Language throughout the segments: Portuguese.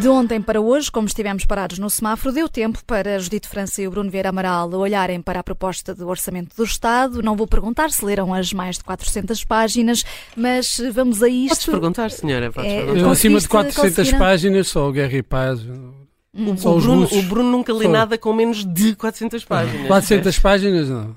De ontem para hoje, como estivemos parados no semáforo, deu tempo para Judito França e o Bruno Vieira Amaral olharem para a proposta do Orçamento do Estado. Não vou perguntar se leram as mais de 400 páginas, mas vamos a isto. Podes perguntar, senhora. Podes É, perguntar. Acima de Conseguiste- 400 conseguiram? páginas, só o Guerra e Paz. O, Só o Bruno, o Bruno nunca lê Só- nada com menos de 400 páginas. 400 páginas, não,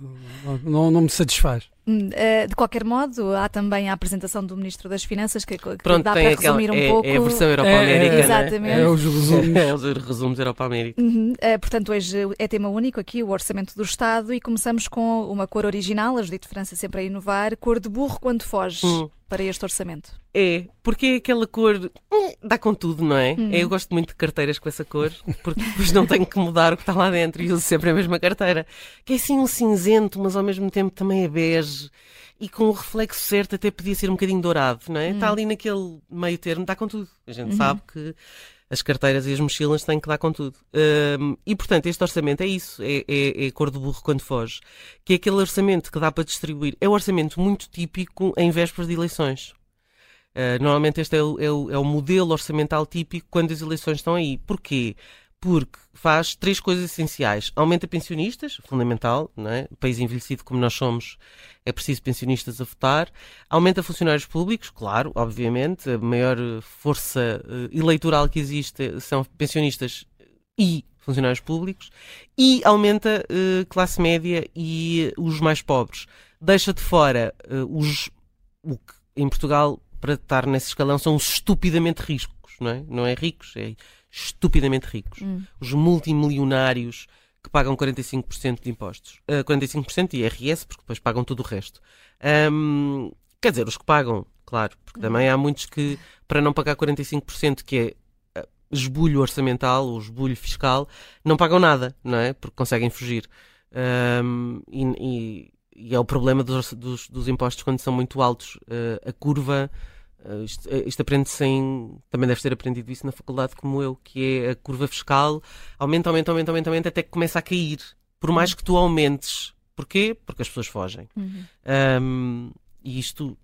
não, não me satisfaz. Hum, eh, De qualquer modo, há também a apresentação do Ministro das Finanças, que, que Pronto, dá para aquela. resumir um é, pouco. é a versão É, Europa-América. é, Exatamente. É os resumos. É os resumos Europa-América. Uhum. Eh, portanto, hoje é tema único aqui, o Orçamento do Estado, e começamos com uma cor original, a Judito França sempre a inovar, cor de burro quando foge Hum. Para este orçamento. É, porque é aquela cor. hum, Dá com tudo, não é? Uhum. Eu gosto muito de carteiras com essa cor, porque depois não tenho que mudar o que está lá dentro e uso sempre a mesma carteira. Que é assim um cinzento, mas ao mesmo tempo também é bege. E com o reflexo certo até podia ser um bocadinho dourado, não é? Está ali naquele meio termo, dá com tudo. A gente sabe que as carteiras e as mochilas têm que dar com tudo. Hum, e portanto, este orçamento é isso: é, é, é cor de burro quando foge. Que é aquele orçamento que dá para distribuir. É um orçamento muito típico em vésperas de eleições. Uh, normalmente este é o, é, o, é o modelo orçamental típico quando as eleições estão aí. Porquê? Porque faz três coisas essenciais. Aumenta pensionistas, fundamental, não é? país envelhecido como nós somos, é preciso pensionistas a votar. Aumenta funcionários públicos, claro, obviamente. A maior eh, força eh, eleitoral que existe são pensionistas e funcionários públicos. E aumenta eh, classe média e eh, os mais pobres. Deixa de fora eh, os, o que em Portugal para estar nesse escalão são os estupidamente ricos, não é? Não é ricos, é estupidamente ricos. Hum. Os multimilionários que pagam 45% de impostos. Ah, 45% de IRS, porque depois pagam tudo o resto. Ahm, quer dizer, os que pagam, claro, porque também há muitos que, para não pagar 45%, que é ah, esbulho orçamental ou esbulho fiscal, não pagam nada, não é? Porque conseguem fugir. Ahm, e, e- e é o problema dos, dos- dos impostos quando são muito altos. Ah, a curva, ah, isto, ah, isto aprende-se em. Também deves ter aprendido isso na faculdade, como eu, que é a curva fiscal aumenta, aumenta, aumenta, aumenta, aumenta até que começa a cair. Por mais que tu aumentes. Porquê? Porque as pessoas fogem. Uhum. Ahm, e isto,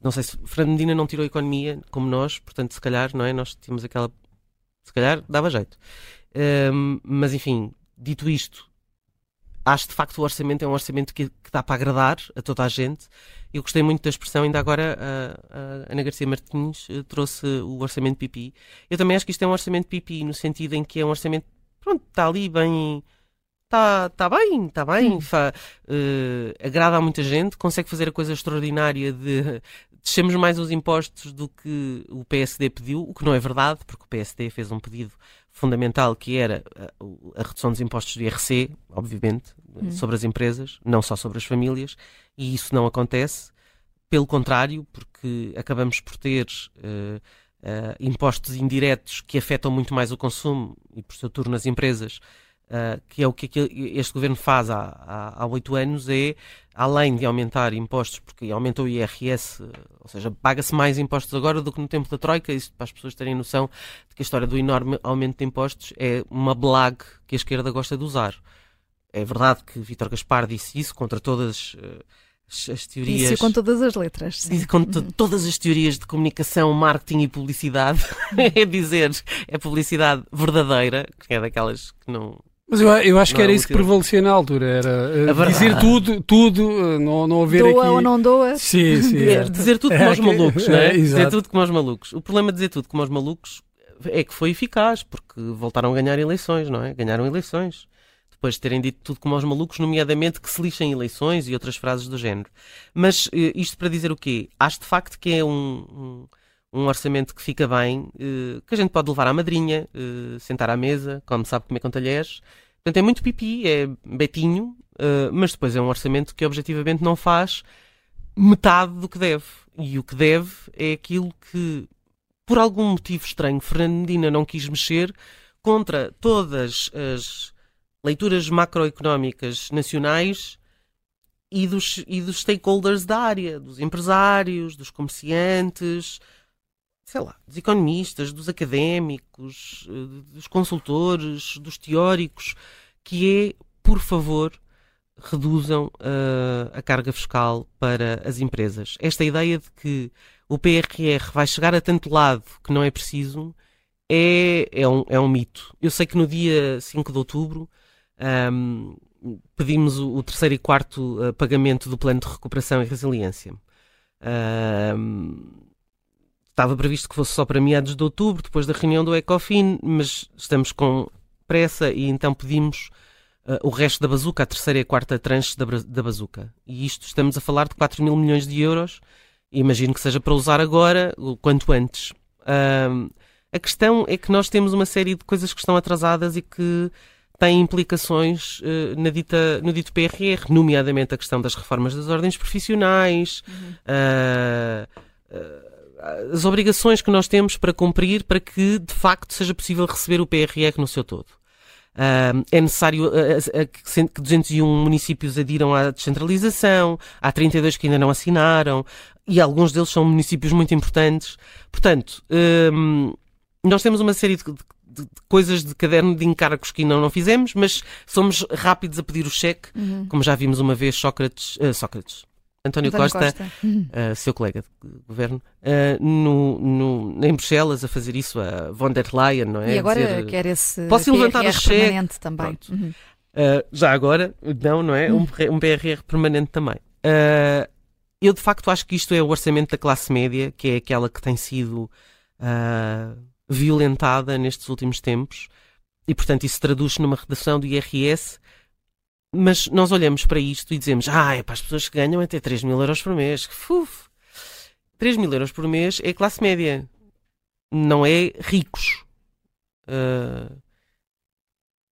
não sei se Fernando Medina não tirou economia como nós, portanto, se calhar, não é? Nós tínhamos aquela. Se calhar dava jeito. Ahm, mas enfim, dito isto, acho de facto o orçamento é um orçamento que, que dá para agradar a toda a gente. Eu gostei muito da expressão, ainda agora a, a Ana Garcia Martins eh, trouxe o orçamento pipi. Eu também acho que isto é um orçamento pipi, no sentido em que é um orçamento, pronto, está ali bem. Está tá bem, está bem, fa- eh, agrada a muita gente, consegue fazer a coisa extraordinária de descemos mais os impostos do que o PSD pediu, o que não é verdade, porque o PSD fez um pedido fundamental que era a, o- a redução dos impostos do IRC, obviamente, sobre as empresas, não só sobre as famílias, e isso não acontece. Pelo contrário, porque acabamos por ter eh, eh, impostos indiretos que afetam muito mais o consumo e, por seu turno, as empresas, Uh, que é o que este governo faz há oito anos, é, além de aumentar impostos, porque aumentou o IRS, ou seja, paga-se mais impostos agora do que no tempo da Troika, isso para as pessoas terem noção de que a história do enorme aumento de impostos é uma blague que a esquerda gosta de usar. É verdade que Vítor Gaspar disse isso contra todas uh, as, as teorias... Isso com todas as letras. sim. Diz com to- todas as teorias de comunicação, marketing e publicidade, é dizer, é publicidade verdadeira, que é daquelas que não, Mas eu, eu acho Não que era é isso que prevalecia na altura. Era verdade. dizer tudo, tudo, eh, não, não haver Doa aqui. ou não doa? Sim, sim. É, é. dizer tudo É, como aos que- malucos, não é? é, dizer tudo como aos malucos. O problema de dizer tudo como aos malucos é que foi eficaz, porque voltaram a ganhar eleições, não é? Ganharam eleições. Depois de terem dito tudo como aos malucos, nomeadamente que se lixem eleições e outras frases do género. Mas eh, isto para dizer o quê? Acho de facto que é um, um, um orçamento que fica bem, eh, que a gente pode levar à madrinha, eh, sentar à mesa, como sabe comer com talheres. Portanto, é muito pipi, é betinho, eh, mas depois é um orçamento que objetivamente não faz metade do que deve. E o que deve é aquilo que, por algum motivo estranho, Fernando Medina não quis mexer contra todas as leituras macroeconómicas nacionais e dos, e dos stakeholders da área, dos empresários, dos comerciantes, sei lá, dos economistas, dos académicos, eh, dos consultores, dos teóricos, que é, por favor, reduzam uh, a carga fiscal para as empresas. Esta ideia de que o PRR vai chegar a tanto lado que não é preciso é, é, um, é um mito. Eu sei que no dia 5 de outubro um, pedimos o, terceiro e quarto uh, pagamento do plano de recuperação e resiliência. Um, estava previsto que fosse só para meados de outubro, depois da reunião do ECOFIN, mas estamos com pressa e então pedimos uh, o resto da bazuca, a terceira e a quarta tranche da, da bazuca. E isto estamos a falar de 4 mil milhões de euros. Imagino que seja para usar agora, o quanto antes. Uh, a questão é que nós temos uma série de coisas que estão atrasadas e que têm implicações uh, na dita, no dito PRR, nomeadamente a questão das reformas das ordens profissionais, uhum. uh, as obrigações que nós temos para cumprir para que, de facto, seja possível receber o PRR no seu todo. Uh, é necessário uh, que 201 municípios adiram à descentralização, há 32 que ainda não assinaram, e alguns deles são municípios muito importantes. Portanto, nós temos uma série de, de, de, coisas de caderno de encargos que ainda não fizemos, mas somos rápidos a pedir o cheque, uhum. como já vimos uma vez Sócrates, Sócrates António, António Costa, Costa. Uh, seu colega de governo, uh, no, no, em Bruxelas a fazer isso, a von der Leyen, não é? E agora dizer, quer esse posso levantar o cheque também. Uhum. Uh, já agora, não, não é? Um, um PRR permanente também. eu de facto acho que isto é o orçamento da classe média, que é aquela que tem sido violentada nestes últimos tempos, e portanto isso traduz numa redação do IRS mas nós olhamos para isto e dizemos: ah, é para as pessoas que ganham até 3 mil euros por mês. Uf, 3 mil euros por mês é classe média, não é ricos. Uh,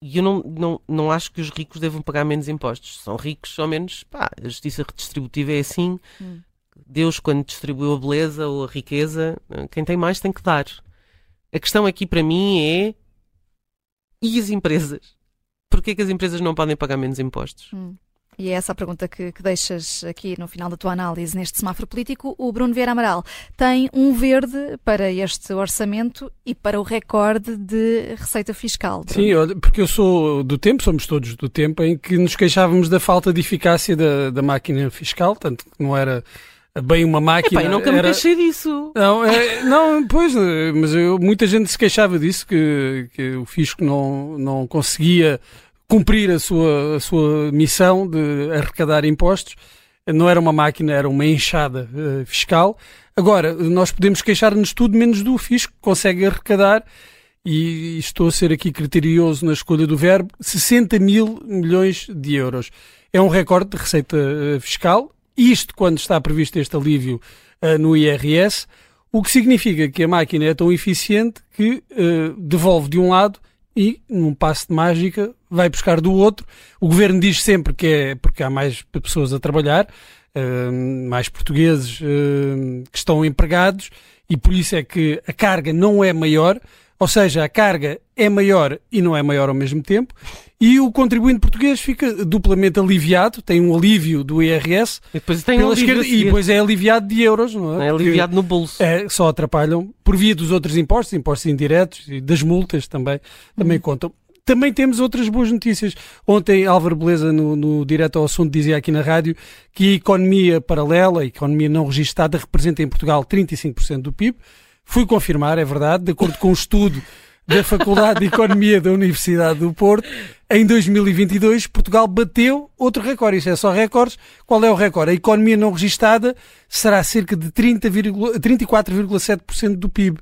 e eu não, não, não acho que os ricos devam pagar menos impostos. São ricos, ao menos, pá, a justiça redistributiva é assim. Hum. Deus, quando distribuiu a beleza ou a riqueza, quem tem mais tem que dar. A questão aqui para mim é: e as empresas? Porquê que as empresas não podem pagar menos impostos? Hum. E é essa a pergunta que, que, deixas aqui no final da tua análise neste semáforo político. O Bruno Vieira Amaral tem um verde para este orçamento e para o recorde de receita fiscal. Sim, porque eu sou do tempo, somos todos do tempo, em que nos queixávamos da falta de eficácia da, da máquina fiscal, tanto que não era bem uma máquina. Epá, eu nunca era... me queixei disso. Não, é, não pois, mas eu, muita gente se queixava disso, que, que o fisco não, não conseguia cumprir a sua, a sua missão de arrecadar impostos. Não era uma máquina, era uma enxada uh, fiscal. Agora, nós podemos queixar-nos tudo menos do fisco, que consegue arrecadar, e estou a ser aqui criterioso na escolha do verbo, 60 mil milhões de euros. É um recorde de receita uh, fiscal, isto quando está previsto este alívio uh, no IRS, o que significa que a máquina é tão eficiente que devolve de um lado e, num passo de mágica, vai buscar do outro. O governo diz sempre que é porque há mais pessoas a trabalhar, uh, mais portugueses uh, que estão empregados, e por isso é que a carga não é maior, ou seja, a carga é maior e não é maior ao mesmo tempo, e o contribuinte português fica duplamente aliviado, tem um alívio do IRS e depois, tem pela esquerda, e depois é aliviado de euros, não é? É aliviado no bolso. É, só atrapalham por via dos outros impostos, impostos indiretos e das multas também, também uhum. contam. Também temos outras boas notícias. Ontem, Álvaro Beleza, no, no Direto ao Assunto, dizia aqui na rádio que a economia paralela, a economia não registada, representa em Portugal 35% do PIB. Fui confirmar, é verdade, de acordo com um estudo da Faculdade de Economia da Universidade do Porto, em 2022 Portugal bateu outro recorde. Isto é só recordes. Qual é o recorde? A economia não registada será cerca de 34,7% do PIB.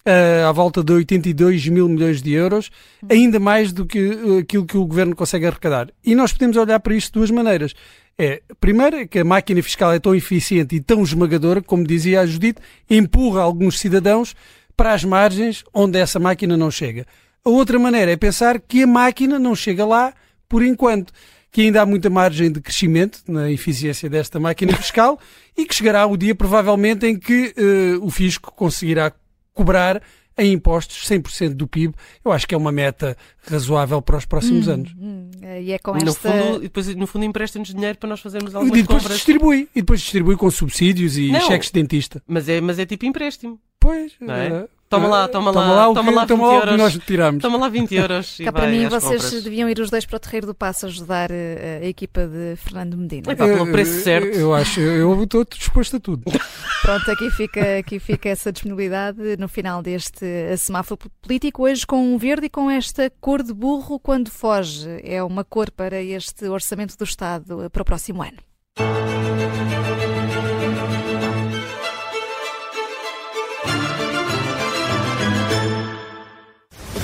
Uh, à volta de 82 mil milhões de euros, ainda mais do que uh, aquilo que o governo consegue arrecadar. E nós podemos olhar para isto de duas maneiras. É, primeiro, é que a máquina fiscal é tão eficiente e tão esmagadora, como dizia a Judite, empurra alguns cidadãos para as margens onde essa máquina não chega. A outra maneira é pensar que a máquina não chega lá por enquanto, que ainda há muita margem de crescimento na eficiência desta máquina fiscal e que chegará o dia provavelmente em que uh, o fisco conseguirá cobrar em impostos 100% do PIB. Eu acho que é uma meta razoável para os próximos hum, anos. Hum, e é com no esta... fundo, e depois, no fundo empresta-nos dinheiro para nós fazermos algumas e depois compras. distribui E depois distribui com subsídios e Não, cheques de dentista. Mas é, mas é tipo empréstimo. Pois, não é? Toma lá, toma, Toma lá, lá o toma que, lá 20 toma lá o que euros. nós tiramos. Toma lá 20 euros. e Cá para mim, vocês compras. deviam ir os dois para o Terreiro do Passo ajudar eh, a equipa de Fernando Medina. Epá, pelo preço Eu- certo. Eu acho, eu estou disposto a tudo. Pronto, aqui fica, aqui fica essa disponibilidade no final deste semáforo político. Hoje com um verde e com esta cor de burro quando foge. É uma cor para este orçamento do Estado eh, para o próximo ano.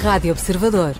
Rádio Observador.